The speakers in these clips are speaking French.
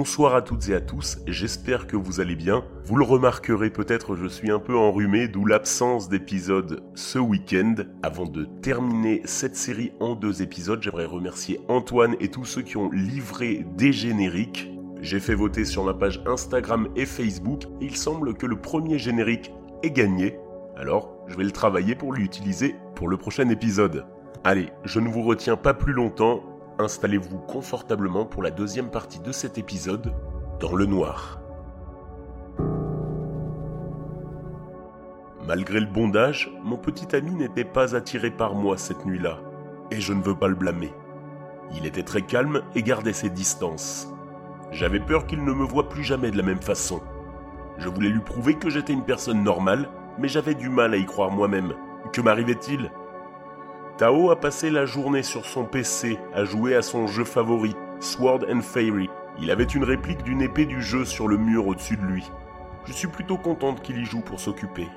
Bonsoir à toutes et à tous, j'espère que vous allez bien. Vous le remarquerez peut-être, je suis un peu enrhumé, d'où l'absence d'épisodes ce week-end. Avant de terminer cette série en deux épisodes, j'aimerais remercier Antoine et tous ceux qui ont livré des génériques. J'ai fait voter sur ma page Instagram et Facebook, et il semble que le premier générique est gagné. Alors, je vais le travailler pour l'utiliser pour le prochain épisode. Allez, je ne vous retiens pas plus longtemps, installez-vous confortablement pour la deuxième partie de cet épisode, dans le noir. Malgré le bondage, mon petit ami n'était pas attiré par moi cette nuit-là, et je ne veux pas le blâmer. Il était très calme et gardait ses distances. J'avais peur qu'il ne me voie plus jamais de la même façon. Je voulais lui prouver que j'étais une personne normale, mais j'avais du mal à y croire moi-même. Que m'arrivait-il? Tao a passé la journée sur son PC à jouer à son jeu favori, Sword and Fairy. Il avait une réplique d'une épée du jeu sur le mur au-dessus de lui. Je suis plutôt contente qu'il y joue pour s'occuper.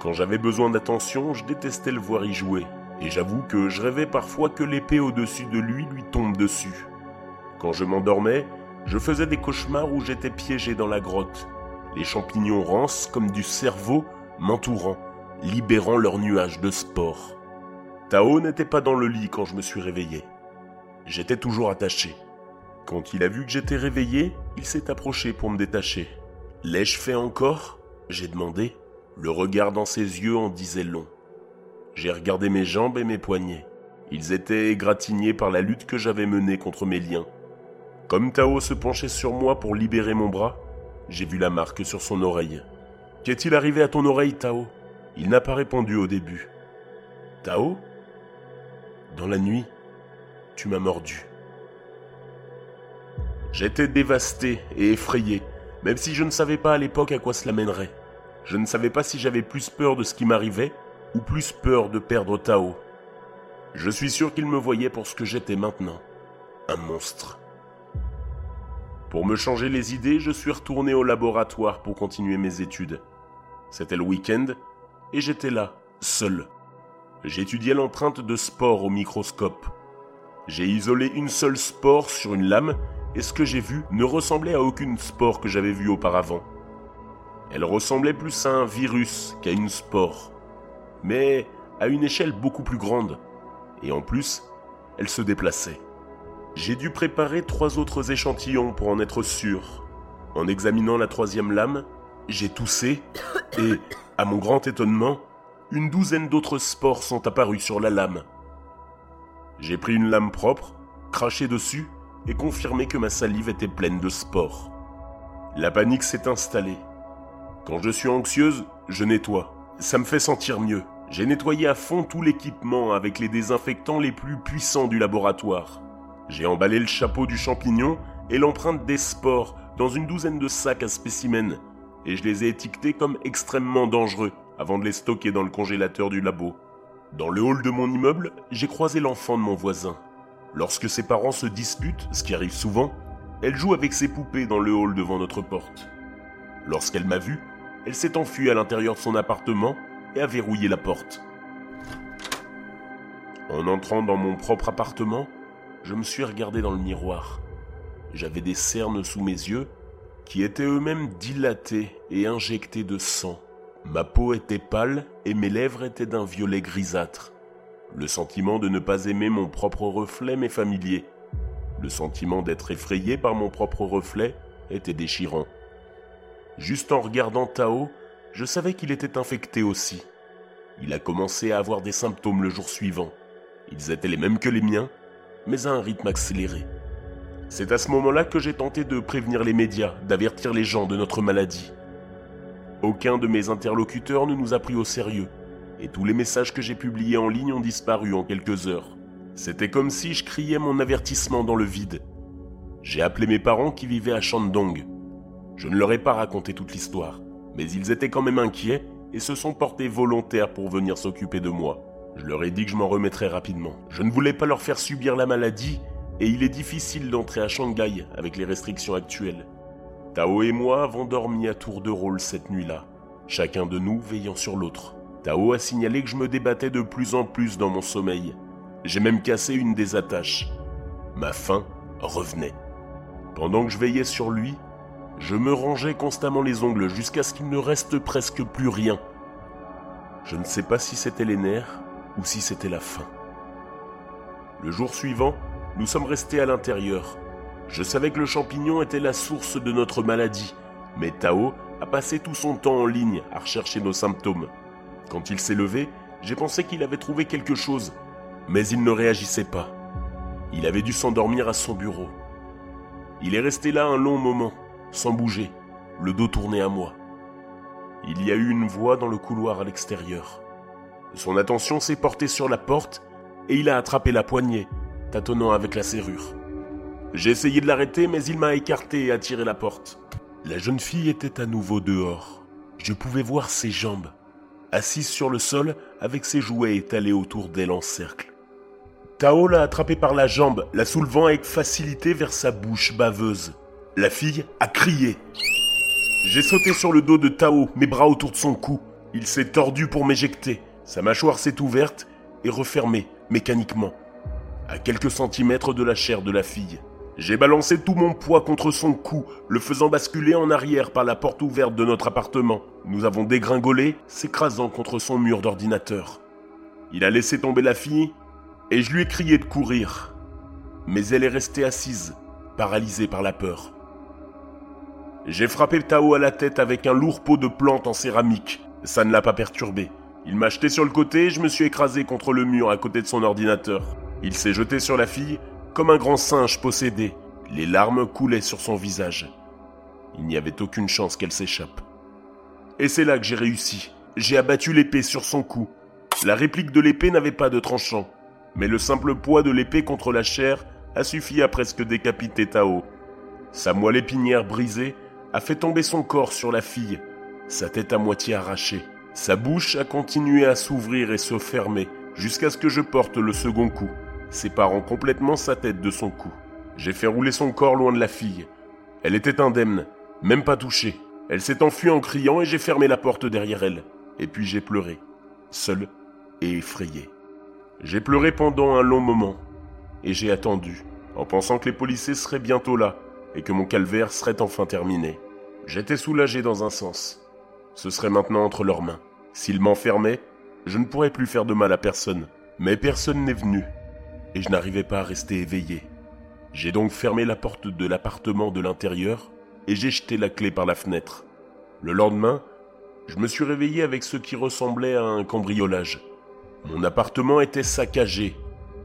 Quand j'avais besoin d'attention, je détestais le voir y jouer. Et j'avoue que je rêvais parfois que l'épée au-dessus de lui lui tombe dessus. Quand je m'endormais, je faisais des cauchemars où j'étais piégé dans la grotte. Les champignons rances comme du cerveau m'entourant, libérant leurs nuages de spores. Tao n'était pas dans le lit quand je me suis réveillé. J'étais toujours attaché. Quand il a vu que j'étais réveillé, il s'est approché pour me détacher. L'ai-je fait encore? J'ai demandé. Le regard dans ses yeux en disait long. J'ai regardé mes jambes et mes poignets. Ils étaient égratignés par la lutte que j'avais menée contre mes liens. Comme Tao se penchait sur moi pour libérer mon bras, j'ai vu la marque sur son oreille. Qu'est-il arrivé à ton oreille, Tao? Il n'a pas répondu au début. Tao? Dans la nuit, tu m'as mordu. J'étais dévasté et effrayé, même si je ne savais pas à l'époque à quoi cela mènerait. Je ne savais pas si j'avais plus peur de ce qui m'arrivait ou plus peur de perdre Tao. Je suis sûr qu'il me voyait pour ce que j'étais maintenant, un monstre. Pour me changer les idées, je suis retourné au laboratoire pour continuer mes études. C'était le week-end et j'étais là, seul. J'étudiais l'empreinte de spore au microscope. J'ai isolé une seule spore sur une lame et ce que j'ai vu ne ressemblait à aucune spore que j'avais vue auparavant. Elle ressemblait plus à un virus qu'à une spore, mais à une échelle beaucoup plus grande. Et en plus, elle se déplaçait. J'ai dû préparer trois autres échantillons pour en être sûr. En examinant la troisième lame, j'ai toussé et, à mon grand étonnement, une douzaine d'autres spores sont apparus sur la lame. J'ai pris une lame propre, craché dessus et confirmé que ma salive était pleine de spores. La panique s'est installée. Quand je suis anxieuse, je nettoie. Ça me fait sentir mieux. J'ai nettoyé à fond tout l'équipement avec les désinfectants les plus puissants du laboratoire. J'ai emballé le chapeau du champignon et l'empreinte des spores dans une douzaine de sacs à spécimens, et je les ai étiquetés comme extrêmement dangereux avant de les stocker dans le congélateur du labo. Dans le hall de mon immeuble, j'ai croisé l'enfant de mon voisin. Lorsque ses parents se disputent, ce qui arrive souvent, elle joue avec ses poupées dans le hall devant notre porte. Lorsqu'elle m'a vu, elle s'est enfuie à l'intérieur de son appartement et a verrouillé la porte. En entrant dans mon propre appartement, je me suis regardé dans le miroir. J'avais des cernes sous mes yeux qui étaient eux-mêmes dilatés et injectés de sang. Ma peau était pâle et mes lèvres étaient d'un violet grisâtre. Le sentiment de ne pas aimer mon propre reflet m'est familier. Le sentiment d'être effrayé par mon propre reflet était déchirant. Juste en regardant Tao, je savais qu'il était infecté aussi. Il a commencé à avoir des symptômes le jour suivant. Ils étaient les mêmes que les miens, mais à un rythme accéléré. C'est à ce moment-là que j'ai tenté de prévenir les médias, d'avertir les gens de notre maladie. Aucun de mes interlocuteurs ne nous a pris au sérieux, et tous les messages que j'ai publiés en ligne ont disparu en quelques heures. C'était comme si je criais mon avertissement dans le vide. J'ai appelé mes parents qui vivaient à Shandong. Je ne leur ai pas raconté toute l'histoire, mais ils étaient quand même inquiets et se sont portés volontaires pour venir s'occuper de moi. Je leur ai dit que je m'en remettrais rapidement. Je ne voulais pas leur faire subir la maladie, et il est difficile d'entrer à Shanghai avec les restrictions actuelles. Tao et moi avons dormi à tour de rôle cette nuit-là, chacun de nous veillant sur l'autre. Tao a signalé que je me débattais de plus en plus dans mon sommeil. J'ai même cassé une des attaches. Ma faim revenait. Pendant que je veillais sur lui, je me rangeais constamment les ongles jusqu'à ce qu'il ne reste presque plus rien. Je ne sais pas si c'était les nerfs ou si c'était la faim. Le jour suivant, nous sommes restés à l'intérieur. Je savais que le champignon était la source de notre maladie, mais Tao a passé tout son temps en ligne à rechercher nos symptômes. Quand il s'est levé, j'ai pensé qu'il avait trouvé quelque chose, mais il ne réagissait pas. Il avait dû s'endormir à son bureau. Il est resté là un long moment, sans bouger, le dos tourné à moi. Il y a eu une voix dans le couloir à l'extérieur. Son attention s'est portée sur la porte et il a attrapé la poignée, tâtonnant avec la serrure. J'ai essayé de l'arrêter, mais il m'a écarté et attiré la porte. La jeune fille était à nouveau dehors. Je pouvais voir ses jambes, assise sur le sol avec ses jouets étalés autour d'elle en cercle. Tao l'a attrapée par la jambe, la soulevant avec facilité vers sa bouche baveuse. La fille a crié. J'ai sauté sur le dos de Tao, mes bras autour de son cou. Il s'est tordu pour m'éjecter. Sa mâchoire s'est ouverte et refermée mécaniquement, à quelques centimètres de la chair de la fille. J'ai balancé tout mon poids contre son cou, le faisant basculer en arrière par la porte ouverte de notre appartement. Nous avons dégringolé, s'écrasant contre son mur d'ordinateur. Il a laissé tomber la fille, et je lui ai crié de courir. Mais elle est restée assise, paralysée par la peur. J'ai frappé Tao à la tête avec un lourd pot de plantes en céramique. Ça ne l'a pas perturbé. Il m'a jeté sur le côté et je me suis écrasé contre le mur à côté de son ordinateur. Il s'est jeté sur la fille comme un grand singe possédé, les larmes coulaient sur son visage. Il n'y avait aucune chance qu'elle s'échappe. Et c'est là que j'ai réussi. J'ai abattu l'épée sur son cou. La réplique de l'épée n'avait pas de tranchant, mais le simple poids de l'épée contre la chair a suffi à presque décapiter Tao. Sa moelle épinière brisée a fait tomber son corps sur la fille, sa tête à moitié arrachée. Sa bouche a continué à s'ouvrir et se fermer jusqu'à ce que je porte le second coup séparant complètement sa tête de son cou. J'ai fait rouler son corps loin de la fille. Elle était indemne, même pas touchée. Elle s'est enfuie en criant et j'ai fermé la porte derrière elle. Et puis j'ai pleuré, seul et effrayé. J'ai pleuré pendant un long moment, et j'ai attendu, en pensant que les policiers seraient bientôt là, et que mon calvaire serait enfin terminé. J'étais soulagé dans un sens. Ce serait maintenant entre leurs mains. S'ils m'enfermaient, je ne pourrais plus faire de mal à personne. Mais personne n'est venu, et je n'arrivais pas à rester éveillé. J'ai donc fermé la porte de l'appartement de l'intérieur et j'ai jeté la clé par la fenêtre. Le lendemain, je me suis réveillé avec ce qui ressemblait à un cambriolage. Mon appartement était saccagé,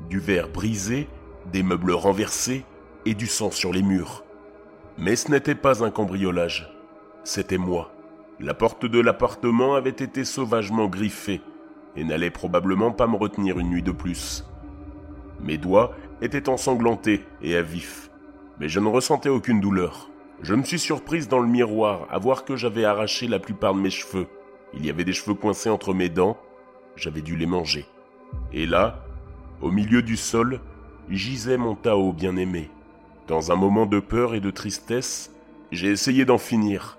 du verre brisé, des meubles renversés et du sang sur les murs. Mais ce n'était pas un cambriolage, c'était moi. La porte de l'appartement avait été sauvagement griffée et n'allait probablement pas me retenir une nuit de plus. Mes doigts étaient ensanglantés et à vif, mais je ne ressentais aucune douleur. Je me suis surprise dans le miroir à voir que j'avais arraché la plupart de mes cheveux. Il y avait des cheveux coincés entre mes dents, j'avais dû les manger. Et là, au milieu du sol, gisait mon Tao bien-aimé. Dans un moment de peur et de tristesse, j'ai essayé d'en finir.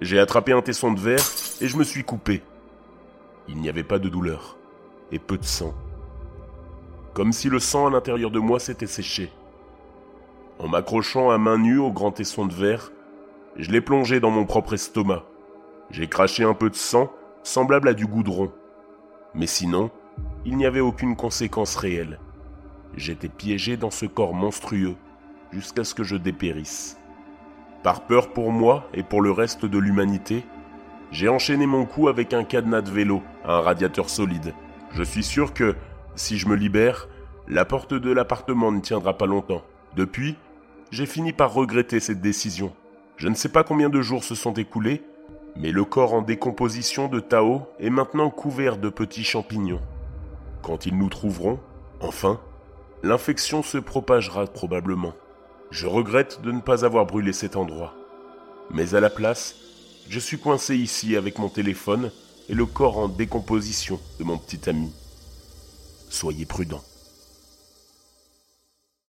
J'ai attrapé un tesson de verre et je me suis coupé. Il n'y avait pas de douleur et peu de sang comme si le sang à l'intérieur de moi s'était séché. En m'accrochant à main nue au grand tesson de verre, je l'ai plongé dans mon propre estomac. J'ai craché un peu de sang, semblable à du goudron. Mais sinon, il n'y avait aucune conséquence réelle. J'étais piégé dans ce corps monstrueux, jusqu'à ce que je dépérisse. Par peur pour moi et pour le reste de l'humanité, j'ai enchaîné mon cou avec un cadenas de vélo à un radiateur solide. Je suis sûr que, si je me libère, la porte de l'appartement ne tiendra pas longtemps. Depuis, j'ai fini par regretter cette décision. Je ne sais pas combien de jours se sont écoulés, mais le corps en décomposition de Tao est maintenant couvert de petits champignons. Quand ils nous trouveront, enfin, l'infection se propagera probablement. Je regrette de ne pas avoir brûlé cet endroit. Mais à la place, je suis coincé ici avec mon téléphone et le corps en décomposition de mon petit ami soyez prudents.